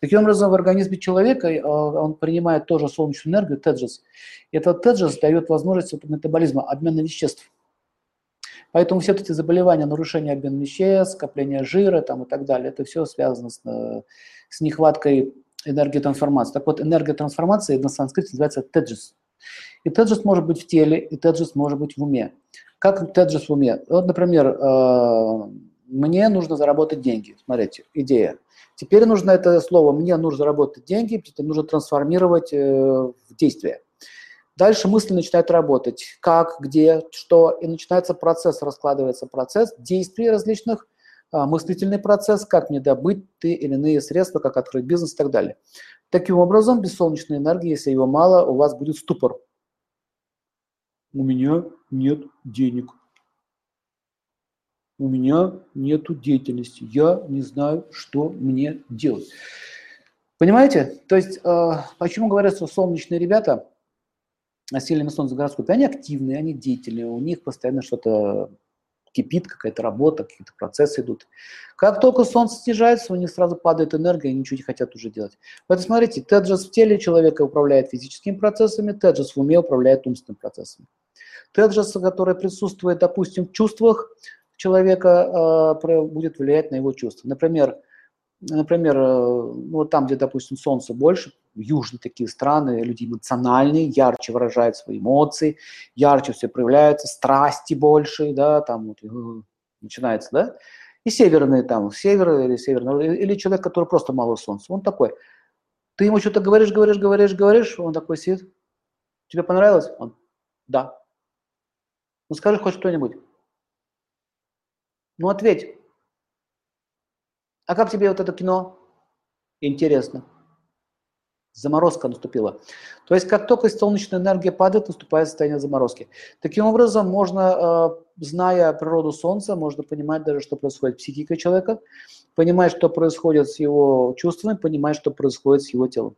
Таким образом, в организме человека э, он принимает тоже солнечную энергию, теджес. И этот теджес дает возможность метаболизма, обмена веществ. Поэтому все эти заболевания, нарушение обмена веществ, скопление жира там, и так далее, это все связано с, э, с нехваткой энергии трансформации. Так вот, энергия трансформации на санскрите называется теджес. И теджес может быть в теле, и теджес может быть в уме. Как теджес в уме? Вот, например, э, мне нужно заработать деньги. Смотрите, идея. Теперь нужно это слово «мне нужно заработать деньги», это нужно трансформировать э, в действие. Дальше мысли начинают работать. Как, где, что. И начинается процесс, раскладывается процесс действий различных, а, мыслительный процесс, как мне добыть те или иные средства, как открыть бизнес и так далее. Таким образом, без солнечной энергии, если его мало, у вас будет ступор. У меня нет денег. У меня нет деятельности. Я не знаю, что мне делать. Понимаете? То есть, э, почему говорят, что солнечные ребята – сильными солнце гороскопе, они активные, они деятельные, у них постоянно что-то кипит, какая-то работа, какие-то процессы идут. Как только солнце снижается, у них сразу падает энергия, и ничего не хотят уже делать. Поэтому смотрите, теджес в теле человека управляет физическими процессами, теджес в уме управляет умственными процессами. Теджес, который присутствует, допустим, в чувствах человека, э, будет влиять на его чувства. Например, например, э, ну, там, где, допустим, солнце больше, южные такие страны, люди эмоциональные, ярче выражают свои эмоции, ярче все проявляются, страсти больше, да, там вот, э, начинается, да, и северные там, север или северный, или человек, который просто мало солнца, он такой, ты ему что-то говоришь, говоришь, говоришь, говоришь, он такой сидит, тебе понравилось? Он, да. Ну скажи хоть что-нибудь. Ну ответь. А как тебе вот это кино? Интересно. Заморозка наступила. То есть как только солнечная энергия падает, наступает состояние заморозки. Таким образом, можно, э, зная природу Солнца, можно понимать даже, что происходит с психикой человека, понимать, что происходит с его чувствами, понимать, что происходит с его телом.